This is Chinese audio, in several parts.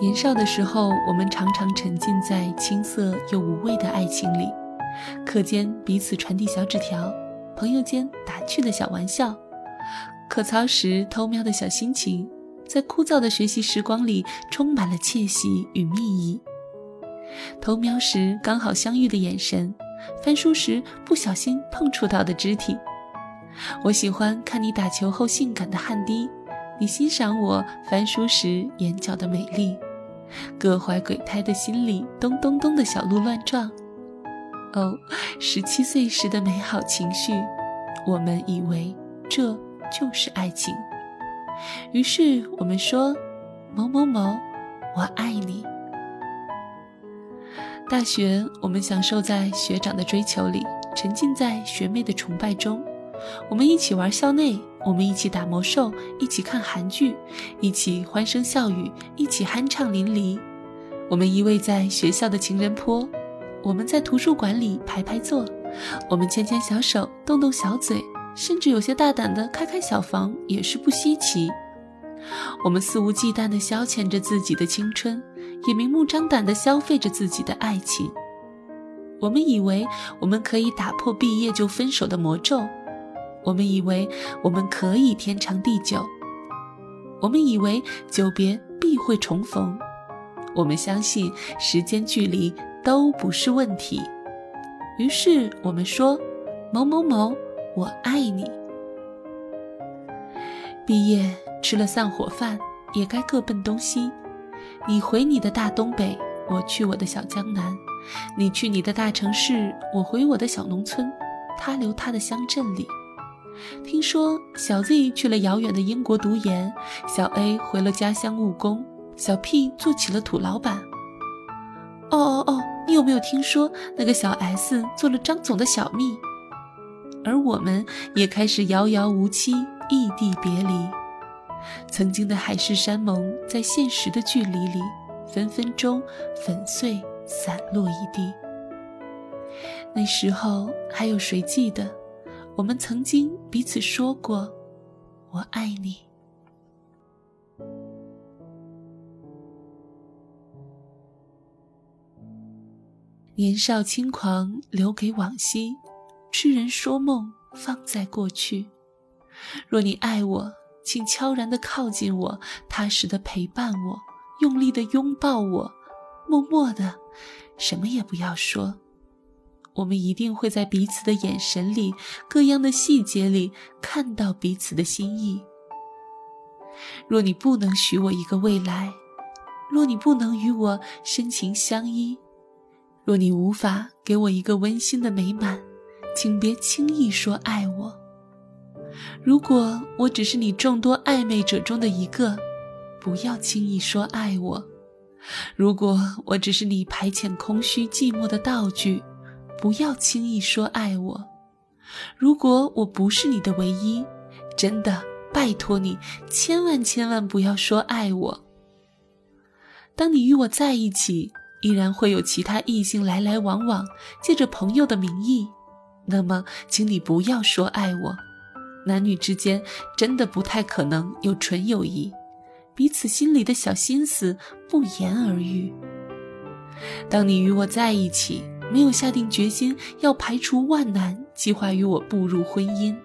年少的时候，我们常常沉浸在青涩又无味的爱情里，课间彼此传递小纸条，朋友间打趣的小玩笑，课操时偷瞄的小心情，在枯燥的学习时光里充满了窃喜与蜜意。偷瞄时刚好相遇的眼神，翻书时不小心碰触到的肢体。我喜欢看你打球后性感的汗滴，你欣赏我翻书时眼角的美丽。各怀鬼胎的心里，咚咚咚的小鹿乱撞。哦，十七岁时的美好情绪，我们以为这就是爱情。于是我们说：“某某某，我爱你。”大学，我们享受在学长的追求里，沉浸在学妹的崇拜中。我们一起玩校内，我们一起打魔兽，一起看韩剧，一起欢声笑语，一起酣畅淋漓。我们依偎在学校的情人坡，我们在图书馆里排排坐，我们牵牵小手，动动小嘴，甚至有些大胆的开开小房也是不稀奇。我们肆无忌惮地消遣着自己的青春，也明目张胆地消费着自己的爱情。我们以为我们可以打破毕业就分手的魔咒。我们以为我们可以天长地久，我们以为久别必会重逢，我们相信时间距离都不是问题，于是我们说：“某某某，我爱你。”毕业吃了散伙饭，也该各奔东西。你回你的大东北，我去我的小江南；你去你的大城市，我回我的小农村。他留他的乡镇里。听说小 Z 去了遥远的英国读研，小 A 回了家乡务工，小 P 做起了土老板。哦哦哦，你有没有听说那个小 S 做了张总的小蜜？而我们也开始遥遥无期，异地别离。曾经的海誓山盟，在现实的距离里，分分钟粉碎散落一地。那时候还有谁记得？我们曾经彼此说过“我爱你”。年少轻狂留给往昔，痴人说梦放在过去。若你爱我，请悄然的靠近我，踏实的陪伴我，用力的拥抱我，默默的，什么也不要说。我们一定会在彼此的眼神里、各样的细节里看到彼此的心意。若你不能许我一个未来，若你不能与我深情相依，若你无法给我一个温馨的美满，请别轻易说爱我。如果我只是你众多暧昧者中的一个，不要轻易说爱我。如果我只是你排遣空虚寂寞的道具。不要轻易说爱我。如果我不是你的唯一，真的拜托你，千万千万不要说爱我。当你与我在一起，依然会有其他异性来来往往，借着朋友的名义，那么，请你不要说爱我。男女之间真的不太可能有纯友谊，彼此心里的小心思不言而喻。当你与我在一起。没有下定决心要排除万难，计划与我步入婚姻，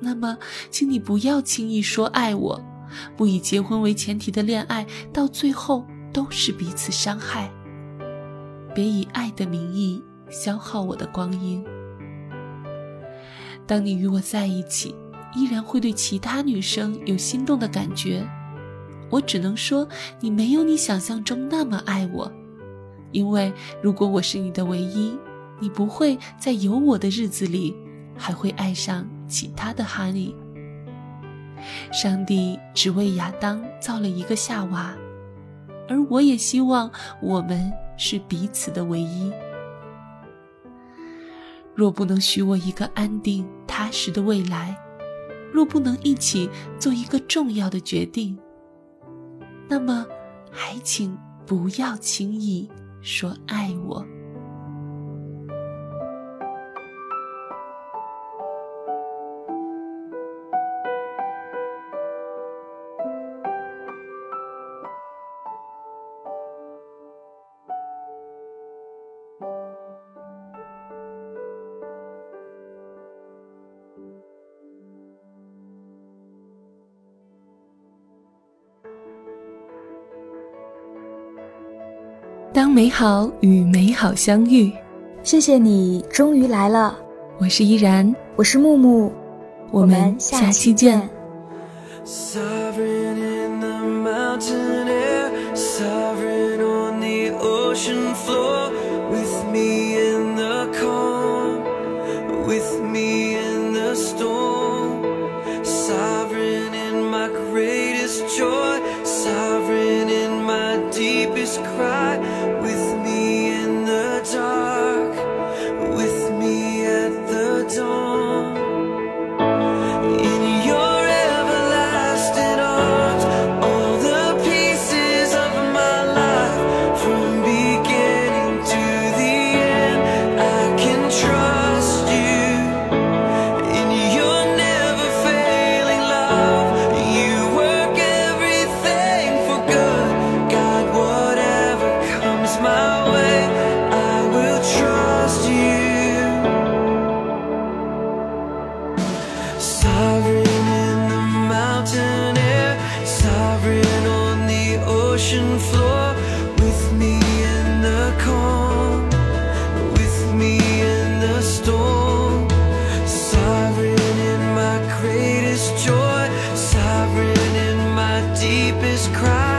那么，请你不要轻易说爱我。不以结婚为前提的恋爱，到最后都是彼此伤害。别以爱的名义消耗我的光阴。当你与我在一起，依然会对其他女生有心动的感觉，我只能说，你没有你想象中那么爱我。因为如果我是你的唯一，你不会在有我的日子里还会爱上其他的哈尼。上帝只为亚当造了一个夏娃，而我也希望我们是彼此的唯一。若不能许我一个安定踏实的未来，若不能一起做一个重要的决定，那么还请不要轻易。说爱我。当美好与美好相遇，谢谢你终于来了。我是依然，我是木木，我们下期见。ocean deepest cry.